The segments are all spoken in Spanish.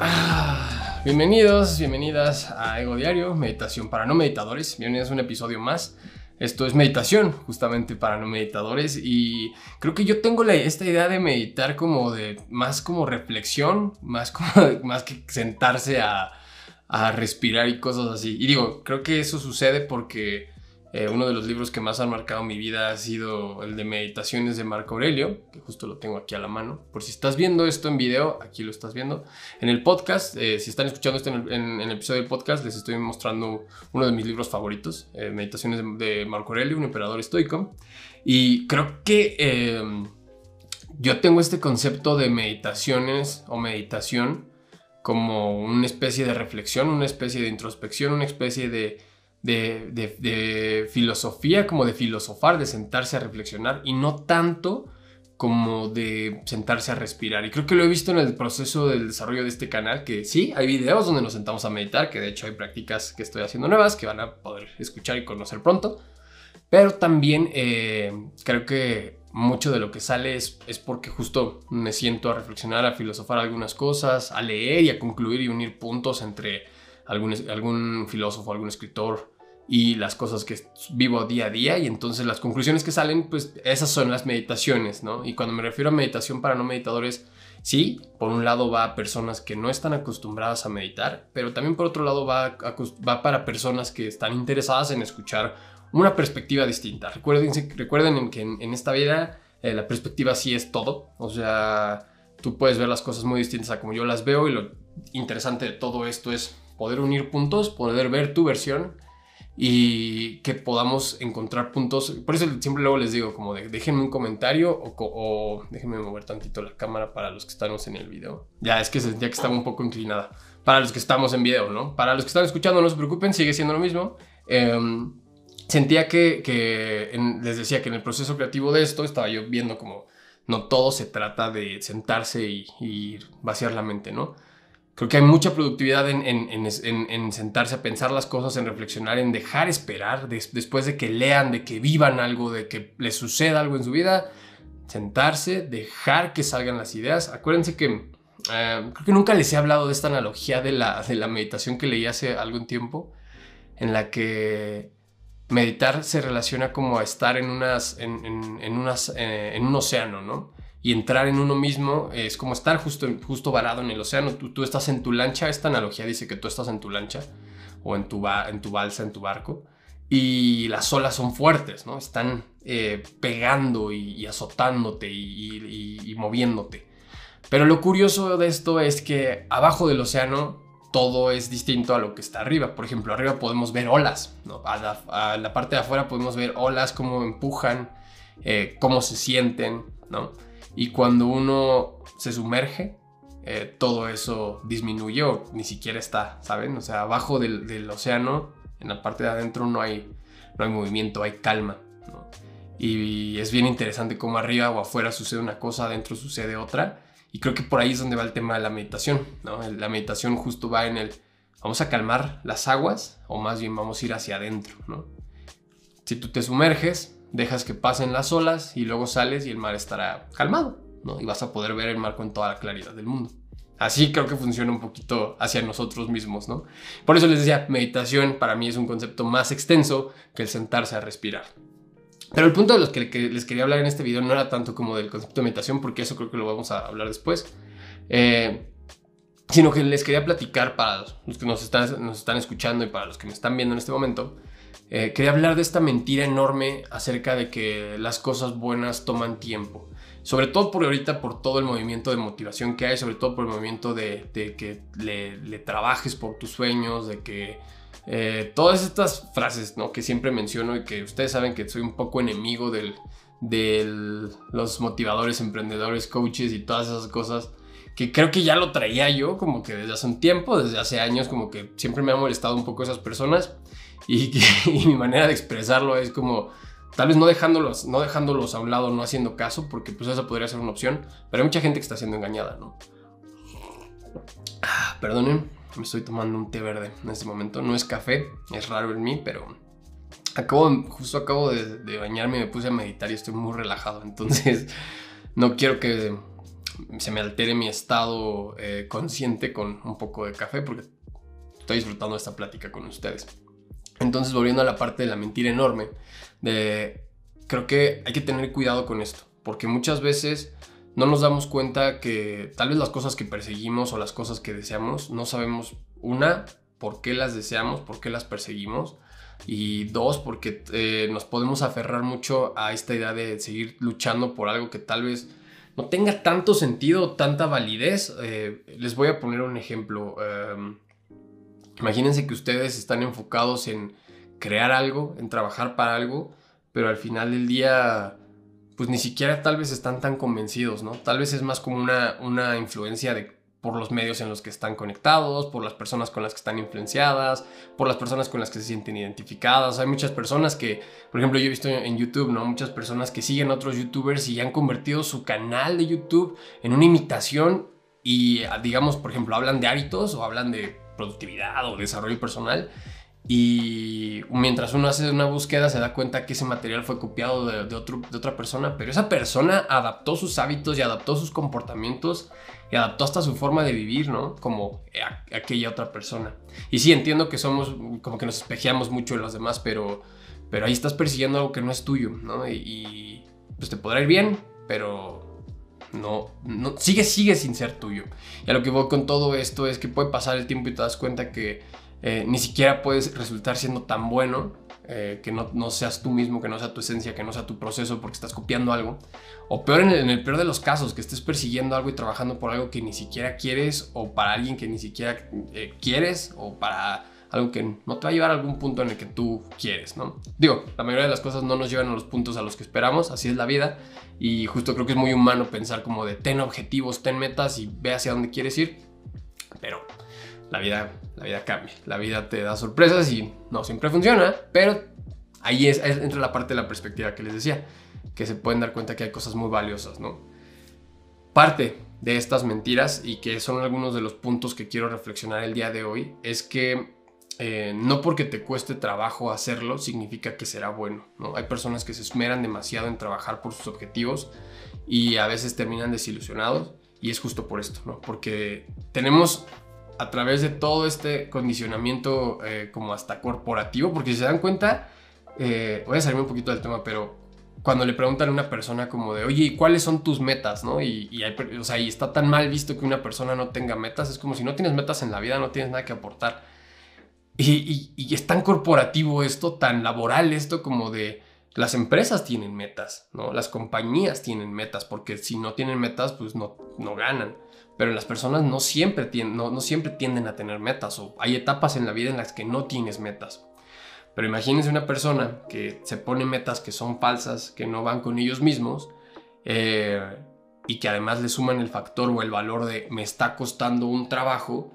Ah, bienvenidos, bienvenidas a Ego Diario, Meditación para no meditadores. Bienvenidos a un episodio más. Esto es meditación, justamente para no meditadores. Y creo que yo tengo esta idea de meditar como de más como reflexión, más, como, más que sentarse a, a respirar y cosas así. Y digo, creo que eso sucede porque eh, uno de los libros que más han marcado mi vida ha sido el de Meditaciones de Marco Aurelio, que justo lo tengo aquí a la mano. Por si estás viendo esto en video, aquí lo estás viendo. En el podcast, eh, si están escuchando esto en el, episodio del podcast, les estoy mostrando uno de mis libros favoritos, eh, Meditaciones de, Marco Aurelio, un emperador estoico. Y creo que em, yo tengo este concepto de meditaciones o meditación como una especie de reflexión, una especie de introspección, una especie de de, filosofía, como de filosofar, de sentarse a reflexionar y no tanto como de sentarse a respirar. Y creo que lo he visto en el proceso del desarrollo de este canal, que sí, hay videos donde nos sentamos a meditar, que de hecho hay prácticas que estoy haciendo nuevas, que van a poder escuchar y conocer pronto. Pero también eh, creo que mucho de lo que sale es, es, porque justo me siento a reflexionar, a filosofar algunas cosas, a leer y a concluir y unir puntos entre algún, algún filósofo, algún escritor, y las cosas que vivo día a día y entonces las conclusiones que salen, pues esas son las meditaciones, ¿no? Y cuando me refiero a meditación para no meditadores, sí, por un lado va a personas que no están acostumbradas a meditar, pero también por otro lado va, va para personas que están interesadas en escuchar una perspectiva distinta. Recuerden, recuerden que en, esta vida eh, la perspectiva sí es todo, o sea, tú puedes ver las cosas muy distintas a como yo las veo y lo interesante de todo esto es poder unir puntos, poder ver tu versión y que podamos encontrar puntos. Por eso siempre luego les digo, como déjenme un comentario o, déjenme mover tantito la cámara para los que estamos en el video. Ya, es que sentía que estaba un poco inclinada. Para los que estamos en video, ¿no? Para los que están escuchando, no se preocupen, sigue siendo lo mismo. Em, sentía que, les decía que en el proceso creativo de esto estaba yo viendo como no todo se trata de sentarse y vaciar la mente, ¿no? Creo que hay mucha productividad en, sentarse a pensar las cosas, en reflexionar, en dejar esperar después de que lean, de que vivan algo, de que les suceda algo en su vida. Sentarse, dejar que salgan las ideas. Acuérdense que eh, creo que nunca les he hablado de esta analogía de la, de la meditación que leí hace algún tiempo, en la que meditar se relaciona como a estar en, unas, en, unas, eh, en un océano, ¿no? Y entrar en uno mismo es como estar justo, justo varado en el océano. Tú, tú estás en tu lancha, esta analogía dice que tú estás en tu lancha o en tu, en tu balsa, en tu barco, y las olas son fuertes, ¿no? Están eh, pegando y, azotándote y, y, moviéndote. Pero lo curioso de esto es que abajo del océano todo es distinto a lo que está arriba. Por ejemplo, arriba podemos ver olas, ¿no? a, la, parte de afuera podemos ver olas, cómo empujan, eh, cómo se sienten, ¿no? Y cuando uno se sumerge, eh, todo eso disminuye o ni siquiera está, ¿saben? O sea, abajo del, océano, en la parte de adentro no hay, no hay movimiento, hay calma. Y es bien interesante cómo arriba o afuera sucede una cosa, adentro sucede otra. Y creo que por ahí es donde va el tema de la meditación. ¿no? La meditación justo va en el, vamos a calmar las aguas o más bien vamos a ir hacia adentro. ¿no? Si tú te sumerges, dejas que pasen las olas y luego sales y el mar estará calmado, ¿no? Y vas a poder ver el mar con toda la claridad del mundo. Así creo que funciona un poquito hacia nosotros mismos, ¿no? Por eso les decía, meditación para mí es un concepto más extenso que el sentarse a respirar. Pero el punto de los que, les quería hablar en este video no era tanto como del concepto de meditación, porque eso creo que lo vamos a hablar después, eh, sino que les quería platicar para los que nos están, nos están escuchando y para los que me están viendo en este momento, eh, quería hablar de esta mentira enorme acerca de que las cosas buenas toman tiempo. Sobre todo por ahorita, por todo el movimiento de motivación que hay, sobre todo por el movimiento de, que le, trabajes por tus sueños, de que eh, todas estas frases ¿no? que siempre menciono y que ustedes saben que soy un poco enemigo de los motivadores, emprendedores, coaches y todas esas cosas que creo que ya lo traía yo como que desde hace un tiempo, desde hace años, como que siempre me ha molestado un poco esas personas y, mi manera de expresarlo es como tal vez no dejándolos, no dejándolos a un lado, no haciendo caso, porque pues esa podría ser una opción, pero hay mucha gente que está siendo engañada, ¿no? Ah, perdonen, me estoy tomando un té verde en este momento, no es café, es raro en mí, pero acabo, justo acabo de, de bañarme me puse a meditar y estoy muy relajado, entonces no quiero que se me altere mi estado eh, consciente con un poco de café porque estoy disfrutando esta plática con ustedes. Entonces, volviendo a la parte de la mentira enorme, creo que hay que tener cuidado con esto, porque muchas veces no nos damos cuenta que tal vez las cosas que perseguimos o las cosas que deseamos, no sabemos, una, por qué las deseamos, por qué las perseguimos, y dos, porque eh, nos podemos aferrar mucho a esta idea de seguir luchando por algo que tal vez no tenga tanto sentido, tanta validez. Eh, les voy a poner un ejemplo. Em, imagínense que ustedes están enfocados en crear algo, en trabajar para algo, pero al final del día, pues ni siquiera tal vez están tan convencidos, ¿no? Tal vez es más como una, una influencia de por los medios en los que están conectados, por las personas con las que están influenciadas, por las personas con las que se sienten identificadas. Hay muchas personas que, por ejemplo, yo he visto en YouTube, ¿no? Muchas personas que siguen a otros youtubers y han convertido su canal de YouTube en una imitación y, digamos, por ejemplo, hablan de hábitos o hablan de productividad o desarrollo personal y mientras uno hace una búsqueda se da cuenta que ese material fue copiado de, otro, de otra persona, pero esa persona adaptó sus hábitos y adaptó sus comportamientos y adaptó hasta su forma de vivir, ¿no? Como aquella otra persona. Y sí, entiendo que somos, como que nos espejeamos mucho en los demás, pero, pero ahí estás persiguiendo algo que no es tuyo, ¿no? Y, pues te podrá ir bien, pero no, no, sigue, sigue sin ser tuyo. Y a lo que voy con todo esto es que puede pasar el tiempo y te das cuenta que eh, ni siquiera puedes resultar siendo tan bueno, eh, que no, seas tú mismo, que no sea tu esencia, que no sea tu proceso porque estás copiando algo. O peor, en el, peor de los casos, que estés persiguiendo algo y trabajando por algo que ni siquiera quieres o para alguien que ni siquiera eh, quieres o para algo que no te va a llevar a algún punto en el que tú quieres, ¿no? Digo, la mayoría de las cosas no nos llevan a los puntos a los que esperamos, así es la vida y justo creo que es muy humano pensar como de ten objetivos, ten metas y ve hacia dónde quieres ir, pero la vida, la vida cambia, la vida te da sorpresas y no siempre funciona, pero ahí es, entra la parte de la perspectiva que les decía, que se pueden dar cuenta que hay cosas muy valiosas, ¿no? Parte de estas mentiras y que son algunos de los puntos que quiero reflexionar el día de hoy es que eh, no porque te cueste trabajo hacerlo significa que será bueno, ¿no? Hay personas que se esmeran demasiado en trabajar por sus objetivos y a veces terminan desilusionados y es justo por esto, ¿no? Porque tenemos a través de todo este condicionamiento eh, como hasta corporativo, porque si se dan cuenta, eh, voy a salirme un poquito del tema, pero cuando le preguntan a una persona como de, oye, ¿cuáles son tus metas? ¿no? Y, y, o sea, y está tan mal visto que una persona no tenga metas, es como si no tienes metas en la vida, no tienes nada que aportar. Y, y es tan corporativo esto, tan laboral esto como de, las empresas tienen metas, ¿no? Las compañías tienen metas, porque si no tienen metas, pues no, no ganan. Pero las personas no siempre, tienen, no, siempre tienden a tener metas o hay etapas en la vida en las que no tienes metas. Pero imagínense una persona que se pone metas que son falsas, que no van con ellos mismos eh, y que además le suman el factor o el valor de me está costando un trabajo,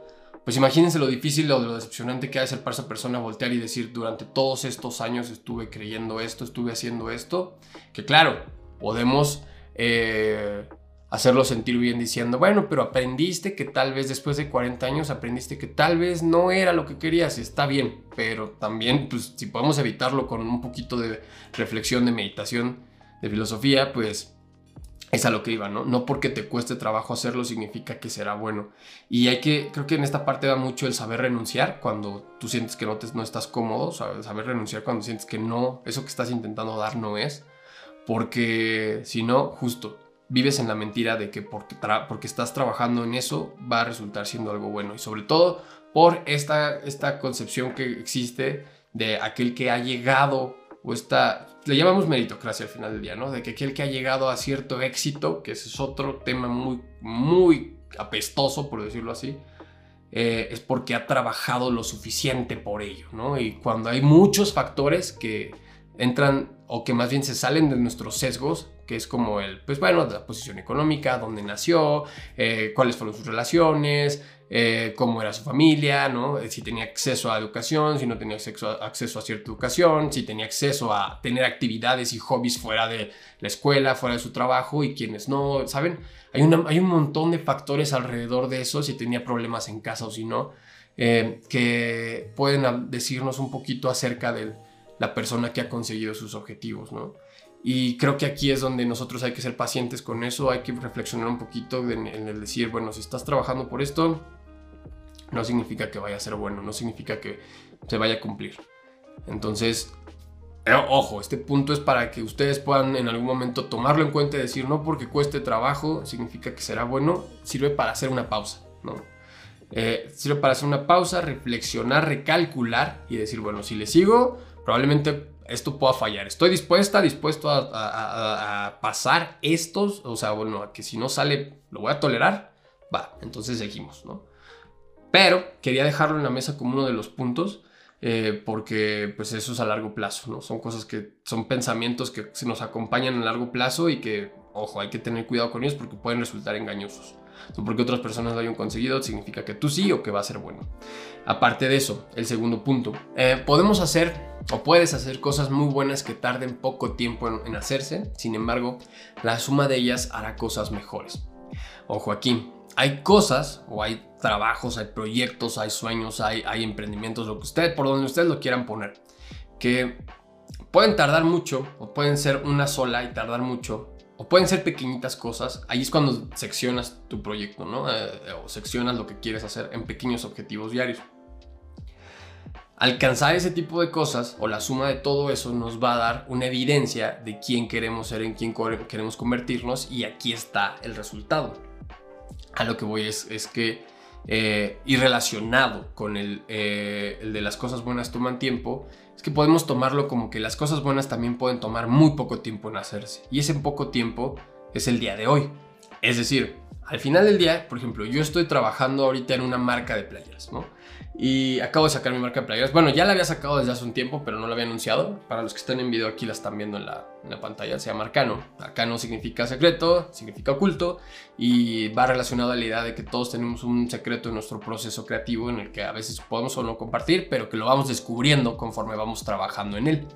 pues imagínense lo difícil o lo decepcionante que ha de ser para esa persona voltear y decir durante todos estos años estuve creyendo esto, estuve haciendo esto, que claro, podemos eh, hacerlo sentir bien diciendo, bueno, pero aprendiste que tal vez después de 40 años aprendiste que tal vez no era lo que querías, está bien, pero también pues si podemos evitarlo con un poquito de reflexión, de meditación, de filosofía, pues es a lo que iba, ¿no? No porque te cueste trabajo hacerlo significa que será bueno. Y hay que, creo que en esta parte va mucho el saber renunciar cuando tú sientes que no, te, no estás cómodo, saber renunciar cuando sientes que no, eso que estás intentando dar no es, porque si no, justo vives en la mentira de que porque, porque estás trabajando en eso va a resultar siendo algo bueno. Y sobre todo por esta, esta concepción que existe de aquel que ha llegado o está, le llamamos meritocracia al final del día, ¿no? De que aquel que ha llegado a cierto éxito, que ese es otro tema muy, muy apestoso, por decirlo así, eh, es porque ha trabajado lo suficiente por ello, ¿no? Y cuando hay muchos factores que entran o que más bien se salen de nuestros sesgos, que es como el, pues bueno, la posición económica, dónde nació, eh, cuáles fueron sus relaciones, eh, cómo era su familia, ¿no? Eh, si tenía acceso a educación, si no tenía acceso a, acceso a cierta educación, si tenía acceso a tener actividades y hobbies fuera de la escuela, fuera de su trabajo y quienes no, ¿saben? Hay, una, hay un montón de factores alrededor de eso, si tenía problemas en casa o si no, que pueden decirnos un poquito acerca de la persona que ha conseguido sus objetivos, ¿no? Y creo que aquí es donde nosotros hay que ser pacientes con eso, hay que reflexionar un poquito en, el decir, bueno, si estás trabajando por esto, no significa que vaya a ser bueno, no significa que se vaya a cumplir. Entonces, eh, ojo, este punto es para que ustedes puedan en algún momento tomarlo en cuenta y decir, no porque cueste trabajo significa que será bueno, sirve para hacer una pausa, ¿no? Eh, sirve para hacer una pausa, reflexionar, recalcular y decir, bueno, si le sigo, probablemente esto pueda fallar. Estoy dispuesta, dispuesto a, pasar estos, o sea, bueno, a que si no sale, lo voy a tolerar, va, entonces seguimos, ¿no? Pero quería dejarlo en la mesa como uno de los puntos, eh, porque pues eso es a largo plazo, ¿no? Son cosas que, son pensamientos que se nos acompañan a largo plazo y que, ojo, hay que tener cuidado con ellos porque pueden resultar engañosos. Porque otras personas lo hayan conseguido significa que tú sí o que va a ser bueno. Aparte de eso, el segundo punto, eh, podemos hacer o puedes hacer cosas muy buenas que tarden poco tiempo en, hacerse, sin embargo, la suma de ellas hará cosas mejores. Ojo aquí, hay cosas o hay trabajos, hay proyectos, hay sueños, hay, hay emprendimientos, lo que ustedes, por donde ustedes lo quieran poner, que pueden tardar mucho o pueden ser una sola y tardar mucho, o pueden ser pequeñitas cosas, ahí es cuando seccionas tu proyecto, ¿no? Eh, o seccionas lo que quieres hacer en pequeños objetivos diarios. Alcanzar ese tipo de cosas o la suma de todo eso nos va a dar una evidencia de quién queremos ser, en quién queremos convertirnos y aquí está el resultado. A lo que voy es, es que, eh, y relacionado con el, eh, el de las cosas buenas toman tiempo, es que podemos tomarlo como que las cosas buenas también pueden tomar muy poco tiempo en hacerse. Y ese poco tiempo es el día de hoy. Es decir, al final del día, por ejemplo, yo estoy trabajando ahorita en una marca de playeras, ¿no? Y acabo de sacar mi marca de playeras. Bueno, ya la había sacado desde hace un tiempo, pero no la había anunciado. Para los que están en video aquí la están viendo en la, en la pantalla. Se llama Arcano. Arcano significa secreto, significa oculto y va relacionado a la idea de que todos tenemos un secreto en nuestro proceso creativo en el que a veces podemos o no compartir, pero que lo vamos descubriendo conforme vamos trabajando en él.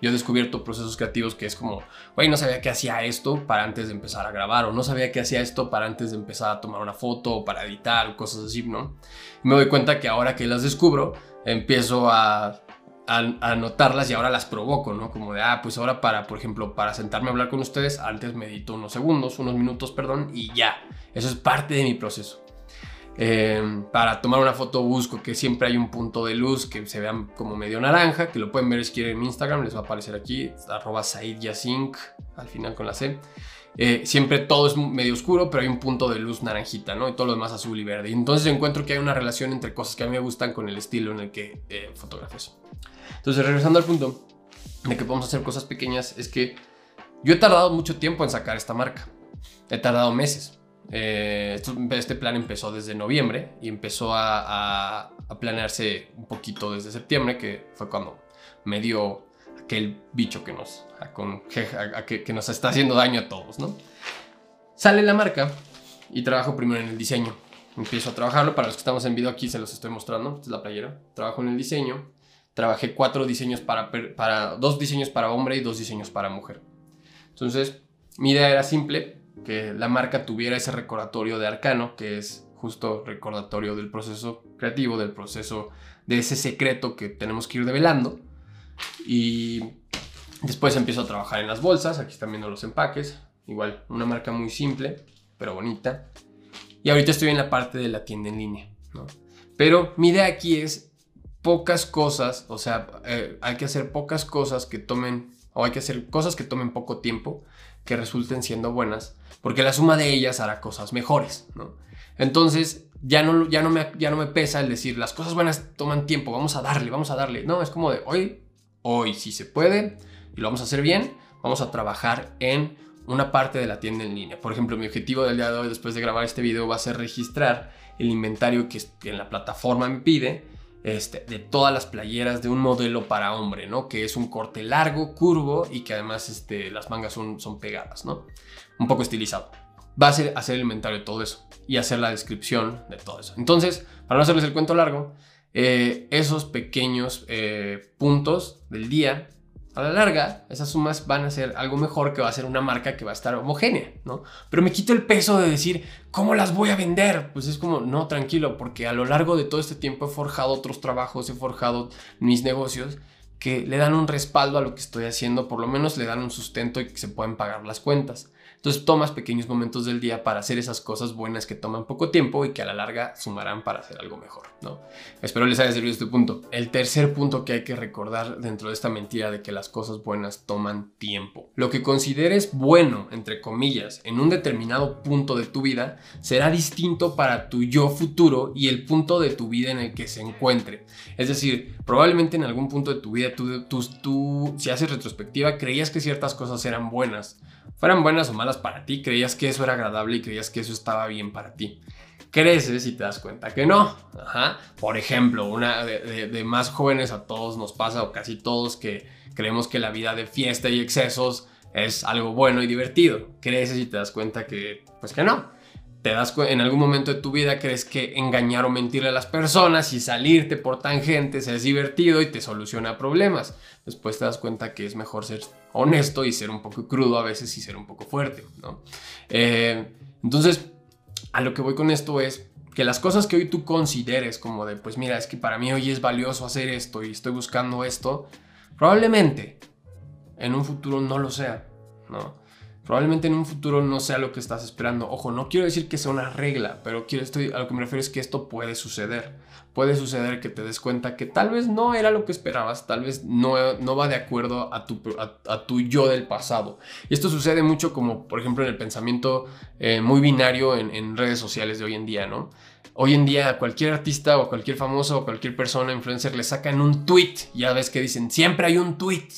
Yo he descubierto procesos creativos que es como, güey, no sabía que hacía esto para antes de empezar a grabar, o no sabía que hacía esto para antes de empezar a tomar una foto, o para editar, o cosas así, ¿no? me doy cuenta que ahora que las descubro, empiezo a, a, notarlas y ahora las provoco, ¿no? Como de, ah, pues ahora para, por ejemplo, para sentarme a hablar con ustedes, antes medito unos segundos, unos minutos, perdón, y ya. Eso es parte de mi proceso. Em, para tomar una foto busco que siempre hay un punto de luz que se vean como medio naranja, que lo pueden ver si quieren en Instagram, les va a aparecer aquí, arroba al final con la C. Eh, siempre todo es medio oscuro, pero hay un punto de luz naranjita, ¿no? Y todo lo demás azul y verde. Entonces encuentro que hay una relación entre cosas que a mí me gustan con el estilo en el que eh. Entonces, regresando al punto de que podemos hacer cosas pequeñas, es que yo he tardado mucho tiempo en sacar esta marca. He tardado meses. Eh, este plan empezó desde noviembre y empezó a, planearse un poquito desde septiembre, que fue cuando me dio aquel bicho que nos, que, nos está haciendo daño a todos, ¿no? Sale la marca y trabajo primero en el diseño. Empiezo a trabajarlo, para los que estamos en video aquí se los estoy mostrando, esta es la playera. Trabajo en el diseño, trabajé cuatro diseños para, para, dos diseños para hombre y dos diseños para mujer. Entonces, mi idea era simple, que la marca tuviera ese recordatorio de arcano, que es justo recordatorio del proceso creativo, del proceso de ese secreto que tenemos que ir develando. Y después empiezo a trabajar en las bolsas, aquí están viendo los empaques, igual una marca muy simple, pero bonita. Y ahorita estoy en la parte de la tienda en línea, Pero mi idea aquí es pocas cosas, o sea, eh, hay que hacer pocas cosas que tomen, o hay que hacer cosas que tomen poco tiempo, que resulten siendo buenas, porque la suma de ellas hará cosas mejores, ¿no? Entonces, ya no, ya, no me, ya no me pesa el decir, las cosas buenas toman tiempo, vamos a darle, vamos a darle. No, es como de, hoy, hoy sí se puede y lo vamos a hacer bien, vamos a trabajar en una parte de la tienda en línea. Por ejemplo, mi objetivo del día de hoy, después de grabar este video, va a ser registrar el inventario que en la plataforma me pide este, de todas las playeras de un modelo para hombre, ¿no? Que es un corte largo, curvo y que además este, las mangas son, son pegadas, ¿no? Un poco estilizado. Va a ser hacer el inventario de todo eso y hacer la descripción de todo eso. Entonces, para no hacerles el cuento largo, eh, esos pequeños eh, puntos del día a la larga, esas sumas van a ser algo mejor que va a ser una marca que va a estar homogénea, ¿no? Pero me quito el peso de decir, ¿cómo las voy a vender? Pues es como, no, tranquilo, porque a lo largo de todo este tiempo he forjado otros trabajos, he forjado mis negocios que le dan un respaldo a lo que estoy haciendo, por lo menos le dan un sustento y que se pueden pagar las cuentas. Entonces tomas pequeños momentos del día para hacer esas cosas buenas que toman poco tiempo y que a la larga sumarán para hacer algo mejor, ¿no? Espero les haya servido este punto. El tercer punto que hay que recordar dentro de esta mentira de que las cosas buenas toman tiempo. Lo que consideres bueno, entre comillas, en un determinado punto de tu vida será distinto para tu yo futuro y el punto de tu vida en el que se encuentre. Es decir, probablemente en algún punto de tu vida tú, tú, tú si haces retrospectiva, creías que ciertas cosas eran buenas fueran buenas o malas para ti, creías que eso era agradable y creías que eso estaba bien para ti. Creces y te das cuenta que no. Por ejemplo, una de, más jóvenes a todos nos pasa, o casi todos, que creemos que la vida de fiesta y excesos es algo bueno y divertido. Creces y te das cuenta que, pues que no te das en algún momento de tu vida crees que engañar o mentirle a las personas y salirte por tangentes es divertido y te soluciona problemas. Después te das cuenta que es mejor ser honesto y ser un poco crudo a veces y ser un poco fuerte, ¿no? Eh, entonces, a lo que voy con esto es que las cosas que hoy tú consideres como de, pues mira, es que para mí hoy es valioso hacer esto y estoy buscando esto, probablemente en un futuro no lo sea, ¿no? Probablemente en un futuro no sea lo que estás esperando. Ojo, no quiero decir que sea una regla, pero quiero, estoy, a lo que me refiero es que esto puede suceder. Puede suceder que te des cuenta que tal vez no era lo que esperabas, tal vez no, no va de acuerdo a tu, a, tu yo del pasado. Y esto sucede mucho como, por ejemplo, en el pensamiento eh, muy binario en, redes sociales de hoy en día, ¿no? Hoy en día a cualquier artista o cualquier famoso o cualquier persona, influencer, le sacan un tweet. Ya ves que dicen, siempre hay un tweet,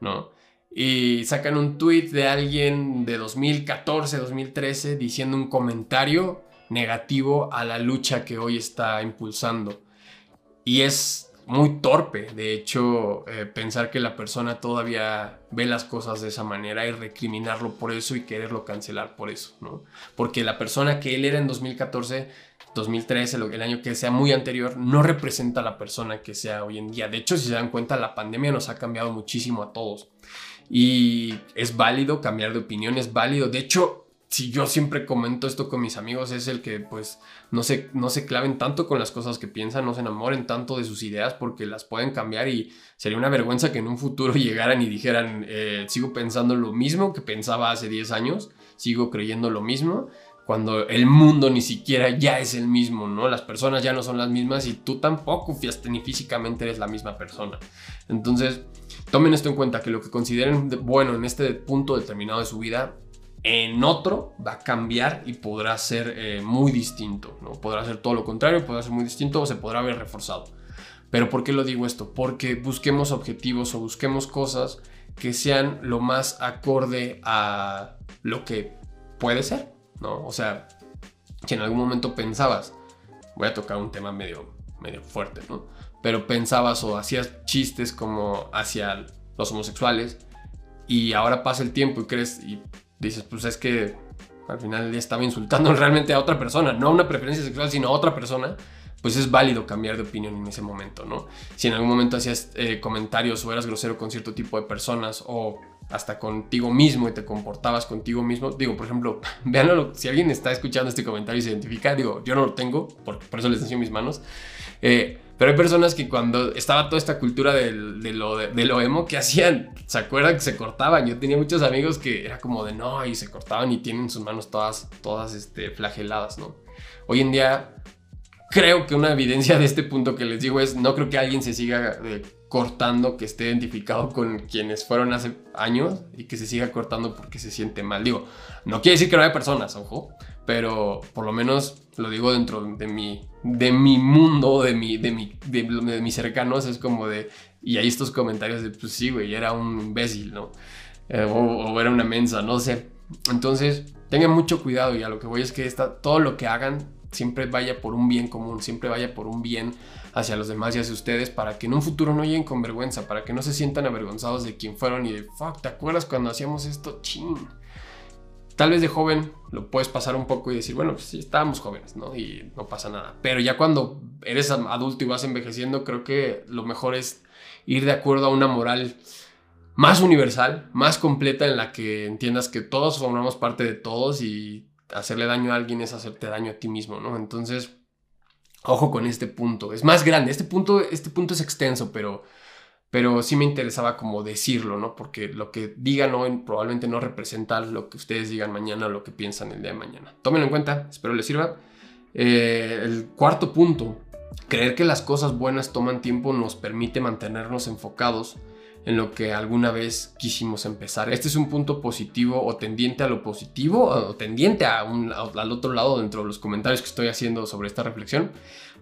¿no? Y sacan un tweet de alguien de 2014, 2013 diciendo un comentario negativo a la lucha que hoy está impulsando. Y es muy torpe, de hecho, eh, pensar que la persona todavía ve las cosas de esa manera y recriminarlo por eso y quererlo cancelar por eso, ¿no? Porque la persona que él era en 2014, 2013, el año que sea muy anterior, no representa a la persona que sea hoy en día. De hecho, si se dan cuenta, la pandemia nos ha cambiado muchísimo a todos. Y es válido cambiar de opinión, es válido. De hecho, si yo siempre comento esto con mis amigos, es el que pues no se, no se claven tanto con las cosas que piensan, no se enamoren tanto de sus ideas porque las pueden cambiar y sería una vergüenza que en un futuro llegaran y dijeran, eh, sigo pensando lo mismo que pensaba hace 10 años, sigo creyendo lo mismo cuando el mundo ni siquiera ya es el mismo, ¿no? Las personas ya no son las mismas y tú tampoco ni físicamente eres la misma persona. Entonces, tomen esto en cuenta, que lo que consideren bueno en este punto determinado de su vida, en otro va a cambiar y podrá ser eh, muy distinto, ¿no? Podrá ser todo lo contrario, podrá ser muy distinto o se podrá ver reforzado. Pero ¿por qué lo digo esto? Porque busquemos objetivos o busquemos cosas que sean lo más acorde a lo que puede ser, ¿no? O sea, si en algún momento pensabas, voy a tocar un tema medio, medio fuerte, ¿no? Pero pensabas o hacías chistes como hacia los homosexuales y ahora pasa el tiempo y crees y dices, pues es que al final le estaba insultando realmente a otra persona, no a una preferencia sexual, sino a otra persona, pues es válido cambiar de opinión en ese momento, ¿no? Si en algún momento hacías eh, comentarios o eras grosero con cierto tipo de personas o hasta contigo mismo y te comportabas contigo mismo. Digo, por ejemplo, véanlo, si alguien está escuchando este comentario y se identifica, digo, yo no lo tengo, por, por eso les enseño mis manos. Eh, pero hay personas que cuando estaba toda esta cultura de, lo, de, lo emo, ¿qué hacían? ¿Se acuerdan que se cortaban? Yo tenía muchos amigos que era como de no, y se cortaban y tienen sus manos todas, todas este, flageladas, ¿no? Hoy en día, creo que una evidencia de este punto que les digo es, no creo que alguien se siga eh, cortando que esté identificado con quienes fueron hace años y que se siga cortando porque se siente mal. Digo, no quiere decir que no haya personas, ojo, pero por lo menos lo digo dentro de mi, de mi mundo, de, mi, de, mi, de, mis cercanos, es como de, y hay estos comentarios de, pues sí, güey, era un imbécil, ¿no? Eh, o, era una mensa, no sé. Entonces, tengan mucho cuidado y a lo que voy es que está, todo lo que hagan siempre vaya por un bien común, siempre vaya por un bien hacia los demás y hacia ustedes para que en un futuro no lleguen con vergüenza, para que no se sientan avergonzados de quién fueron y de, fuck, ¿te acuerdas cuando hacíamos esto? Chin. Tal vez de joven lo puedes pasar un poco y decir, bueno, pues sí, estábamos jóvenes, ¿no? Y no pasa nada. Pero ya cuando eres adulto y vas envejeciendo, creo que lo mejor es ir de acuerdo a una moral más universal, más completa en la que entiendas que todos formamos parte de todos y hacerle daño a alguien es hacerte daño a ti mismo, ¿no? Entonces, Ojo con este punto, es más grande, este punto, este punto es extenso, pero, pero sí me interesaba como decirlo, ¿no? Porque lo que digan hoy probablemente no representa lo que ustedes digan mañana o lo que piensan el día de mañana. Tómenlo en cuenta, espero les sirva. Eh, el cuarto punto, creer que las cosas buenas toman tiempo nos permite mantenernos enfocados en lo que alguna vez quisimos empezar. Este es un punto positivo o tendiente a lo positivo o tendiente a al otro lado dentro de los comentarios que estoy haciendo sobre esta reflexión,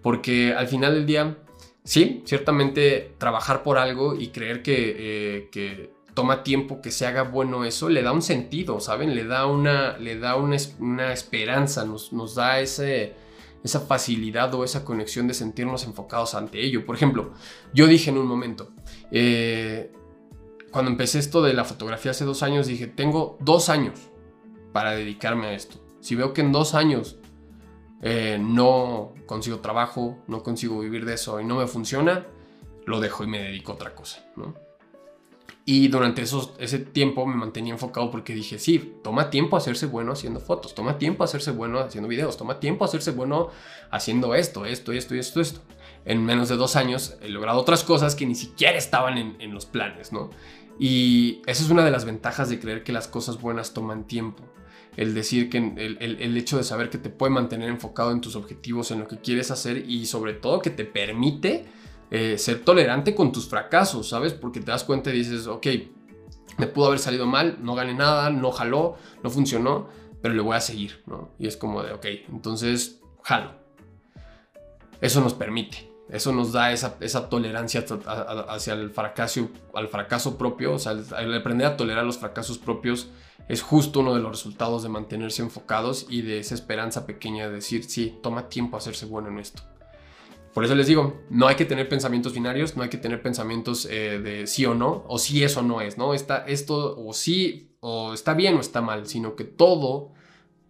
porque al final del día, sí, ciertamente trabajar por algo y creer que, eh, toma tiempo que se haga bueno eso, le da un sentido, ¿saben? Le da una, le da una, una esperanza, nos, nos da ese, esa facilidad o esa conexión de sentirnos enfocados ante ello. Por ejemplo, yo dije en un momento, eh, cuando empecé esto de la fotografía hace dos años, dije, tengo dos años para dedicarme a esto. Si veo que en dos años eh, no consigo trabajo, no consigo vivir de eso y no me funciona, lo dejo y me dedico a otra cosa, ¿no? Y durante esos, ese tiempo me mantenía enfocado porque dije, sí, toma tiempo hacerse bueno haciendo fotos, toma tiempo hacerse bueno haciendo videos, toma tiempo hacerse bueno haciendo esto, esto, esto esto, esto. En menos de dos años he logrado otras cosas que ni siquiera estaban en, los planes, ¿no? Y esa es una de las ventajas de creer que las cosas buenas toman tiempo. El decir que el, hecho de saber que te puede mantener enfocado en tus objetivos, en lo que quieres hacer y sobre todo que te permite eh, ser tolerante con tus fracasos, ¿sabes? Porque te das cuenta y dices, ok, me pudo haber salido mal, no gané nada, no jaló, no funcionó, pero le voy a seguir, ¿no? Y es como de, ok, entonces jalo. Eso nos permite, eso nos da esa, esa tolerancia hacia el fracaso, al fracaso propio, o sea, el aprender a tolerar los fracasos propios es justo uno de los resultados de mantenerse enfocados y de esa esperanza pequeña de decir, sí, toma tiempo hacerse bueno en esto. Por eso les digo, no hay que tener pensamientos binarios, no hay que tener pensamientos eh, de sí o no, o si eso no es, ¿no? Está esto o sí, o está bien o está mal, sino que todo,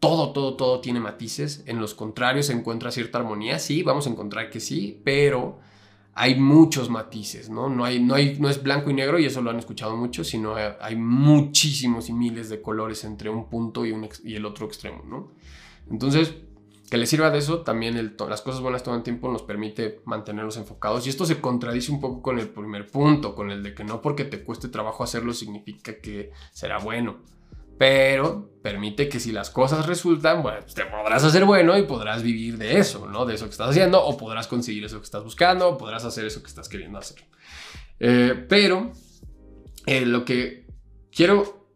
todo, todo, todo tiene matices. En los contrarios se encuentra cierta armonía, sí, vamos a encontrar que sí, pero hay muchos matices, ¿no? No, hay, no, hay, no es blanco y negro, y eso lo han escuchado mucho, sino hay, muchísimos y miles de colores entre un punto y, un, y el otro extremo, ¿no? Entonces, que le sirva de eso, también las cosas buenas todo el tiempo nos permite mantenernos enfocados. Y esto se contradice un poco con el primer punto, con el de que no porque te cueste trabajo hacerlo significa que será bueno. Pero permite que si las cosas resultan, bueno, pues te podrás hacer bueno y podrás vivir de eso, ¿no? De eso que estás haciendo, o podrás conseguir eso que estás buscando, o podrás hacer eso que estás queriendo hacer. Eh, pero eh, lo que quiero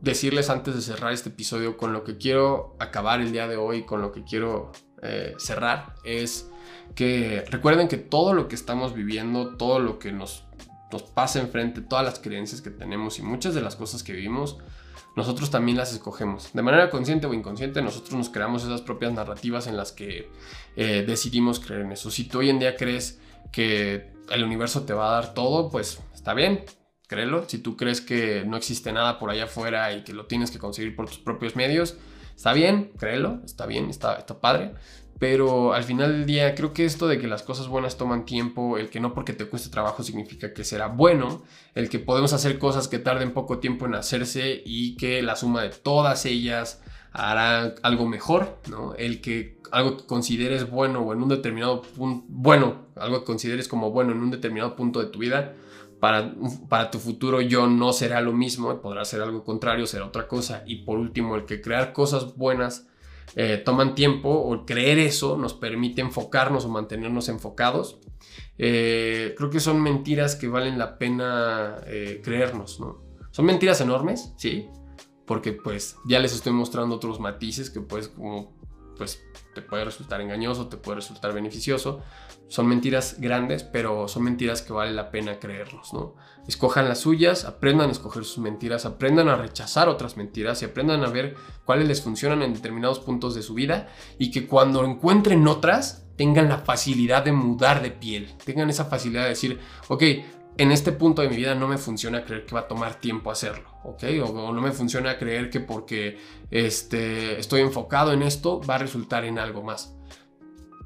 decirles antes de cerrar este episodio con lo que quiero acabar el día de hoy, con lo que quiero eh, cerrar, es que recuerden que todo lo que estamos viviendo, todo lo que nos, nos pasa enfrente, todas las creencias que tenemos y muchas de las cosas que vivimos, nosotros también las escogemos. De manera consciente o inconsciente, nosotros nos creamos esas propias narrativas en las que eh, decidimos creer en eso. Si tú hoy en día crees que el universo te va a dar todo, pues está bien, créelo. Si tú crees que no existe nada por allá afuera y que lo tienes que conseguir por tus propios medios, está bien, créelo, está bien, está, está padre. Pero al final del día creo que esto de que las cosas buenas toman tiempo, el que no porque te cueste trabajo significa que será bueno, el que podemos hacer cosas que tarden poco tiempo en hacerse y que la suma de todas ellas hará algo mejor, ¿no? El que algo que consideres bueno o en un determinado punto, bueno, algo que consideres como bueno en un determinado punto de tu vida, para, para tu futuro yo no será lo mismo, podrá ser algo contrario, será otra cosa. Y por último, el que crear cosas buenas eh, toman tiempo o creer eso nos permite enfocarnos o mantenernos enfocados. Eh, creo que son mentiras que valen la pena eh, creernos, ¿no? Son mentiras enormes, sí, porque pues ya les estoy mostrando otros matices que pues como pues te puede resultar engañoso, te puede resultar beneficioso. Son mentiras grandes, pero son mentiras que vale la pena creerlos, ¿no? Escojan las suyas, aprendan a escoger sus mentiras, aprendan a rechazar otras mentiras y aprendan a ver cuáles les funcionan en determinados puntos de su vida y que cuando encuentren otras tengan la facilidad de mudar de piel, tengan esa facilidad de decir, ok, en este punto de mi vida no me funciona creer que va a tomar tiempo hacerlo, ¿ok? O, no me funciona creer que porque este, estoy enfocado en esto va a resultar en algo más.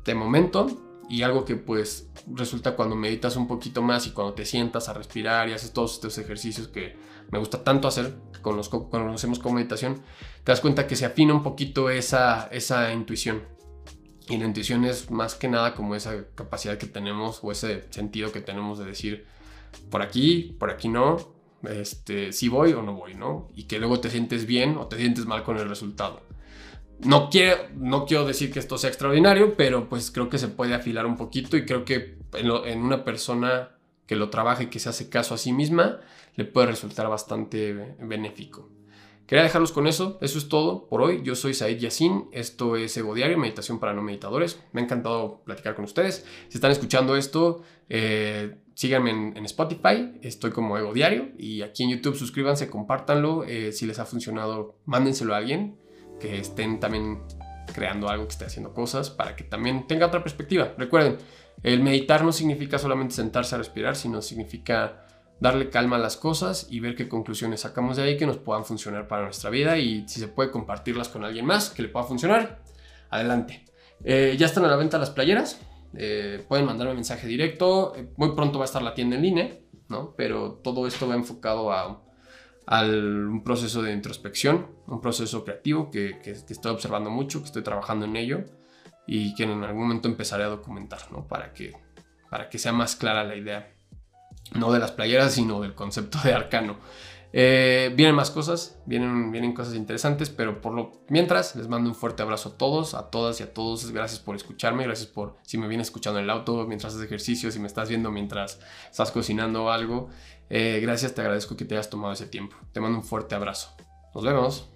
De momento, y algo que pues resulta cuando meditas un poquito más y cuando te sientas a respirar y haces todos estos ejercicios que me gusta tanto hacer, que conocemos como meditación, te das cuenta que se afina un poquito esa, esa intuición. Y la intuición es más que nada como esa capacidad que tenemos o ese sentido que tenemos de decir, por aquí, por aquí no, este, si voy o no voy, ¿no? Y que luego te sientes bien o te sientes mal con el resultado. No quiero, no quiero decir que esto sea extraordinario, pero pues creo que se puede afilar un poquito y creo que en, una persona que lo trabaje que se hace caso a sí misma, le puede resultar bastante benéfico. Quería dejarlos con eso. Eso es todo por hoy. Yo soy Said Yassin. Esto es Ego Diario, Meditación para no meditadores. Me ha encantado platicar con ustedes. Si están escuchando esto, eh, síganme en, Spotify. Estoy como Ego Diario. Y aquí en YouTube, suscríbanse, compártanlo. Eh, si les ha funcionado, mándenselo a alguien que estén también creando algo, que esté haciendo cosas, para que también tenga otra perspectiva. Recuerden, el meditar no significa solamente sentarse a respirar, sino significa darle calma a las cosas y ver qué conclusiones sacamos de ahí que nos puedan funcionar para nuestra vida y si se puede compartirlas con alguien más que le pueda funcionar, adelante. Eh, ya están a la venta las playeras, eh, pueden mandarme mensaje directo, eh, muy pronto va a estar la tienda en línea, ¿no? pero todo esto va enfocado a, un proceso de introspección, un proceso creativo que, que, estoy observando mucho, que estoy trabajando en ello y que en algún momento empezaré a documentar, ¿no? para, que, para que sea más clara la idea no de las playeras, sino del concepto de arcano. Eh, vienen más cosas, vienen, vienen cosas interesantes, pero por lo mientras les mando un fuerte abrazo a todos, a todas y a todos. Gracias por escucharme, gracias por si me vienes escuchando en el auto mientras haces ejercicio, si me estás viendo mientras estás cocinando algo. Eh, gracias, te agradezco que te hayas tomado ese tiempo. Te mando un fuerte abrazo. Nos vemos.